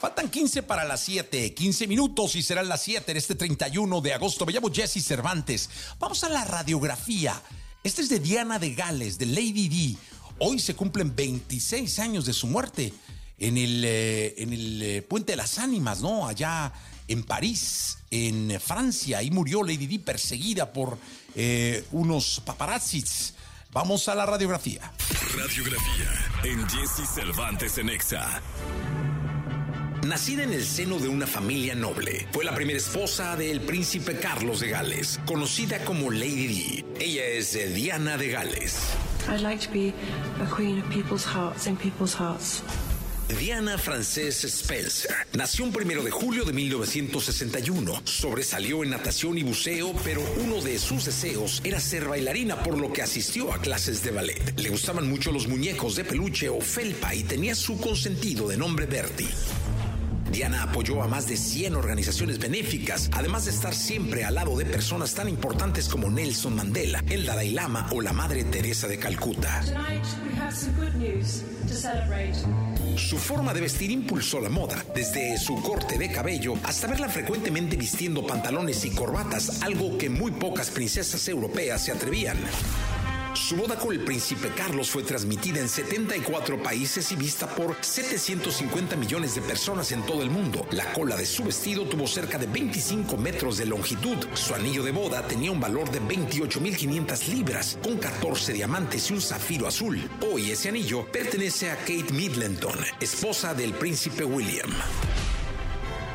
Faltan 15 para las 7, 15 minutos y serán las 7 en este 31 de agosto. Me llamo Jesse Cervantes. Vamos a la radiografía. Esta es de Diana de Gales, de Lady D. Hoy se cumplen 26 años de su muerte en el, eh, en el eh, Puente de las Ánimas, ¿no? Allá en París, en Francia. Ahí murió Lady D perseguida por eh, unos paparazzis. Vamos a la radiografía. Radiografía en Jesse Cervantes en Exa. Nacida en el seno de una familia noble, fue la primera esposa del príncipe Carlos de Gales, conocida como Lady Di. Ella es Diana de Gales. I'd like to be a queen of people's hearts in people's hearts. Diana Frances Spencer nació un primero de julio de 1961. Sobresalió en natación y buceo, pero uno de sus deseos era ser bailarina, por lo que asistió a clases de ballet. Le gustaban mucho los muñecos de peluche o felpa y tenía su consentido de nombre Bertie. Diana apoyó a más de 100 organizaciones benéficas, además de estar siempre al lado de personas tan importantes como Nelson Mandela, el Dalai Lama o la Madre Teresa de Calcuta. Su forma de vestir impulsó la moda, desde su corte de cabello hasta verla frecuentemente vistiendo pantalones y corbatas, algo que muy pocas princesas europeas se atrevían. Su boda con el príncipe Carlos fue transmitida en 74 países y vista por 750 millones de personas en todo el mundo. La cola de su vestido tuvo cerca de 25 metros de longitud. Su anillo de boda tenía un valor de 28.500 libras, con 14 diamantes y un zafiro azul. Hoy ese anillo pertenece a Kate Middleton, esposa del príncipe William.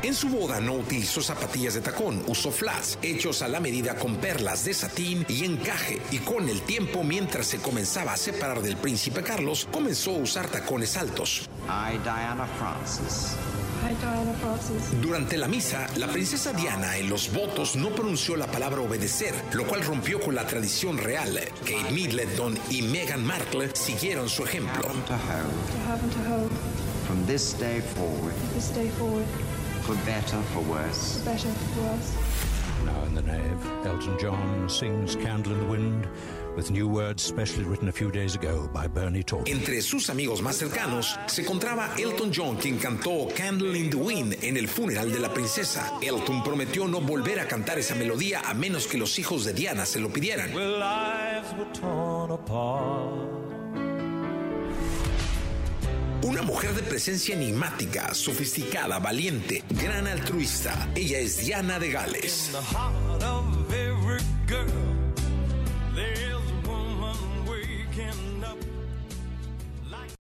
En su boda no utilizó zapatillas de tacón, usó flats hechos a la medida con perlas de satín y encaje, y con el tiempo, mientras se comenzaba a separar del príncipe Carlos, comenzó a usar tacones altos. I, Diana Francis, Hi, Diana Francis. Durante la misa, la princesa Diana en los votos no pronunció la palabra obedecer, lo cual rompió con la tradición real. Kate Middleton y Meghan Markle siguieron su ejemplo. For better, for worse. better for us. Now in the nave, Elton John sings Candle in the Wind with new words specially written a few days ago by Bernie Taupin. Entre sus amigos más cercanos se encontraba Elton John, quien cantó Candle in the Wind en el funeral de la princesa. Elton prometió no volver a cantar esa melodía a menos que los hijos de Diana se lo pidieran. Where Una mujer de presencia enigmática, sofisticada, valiente, gran altruista. Ella es Diana de Gales.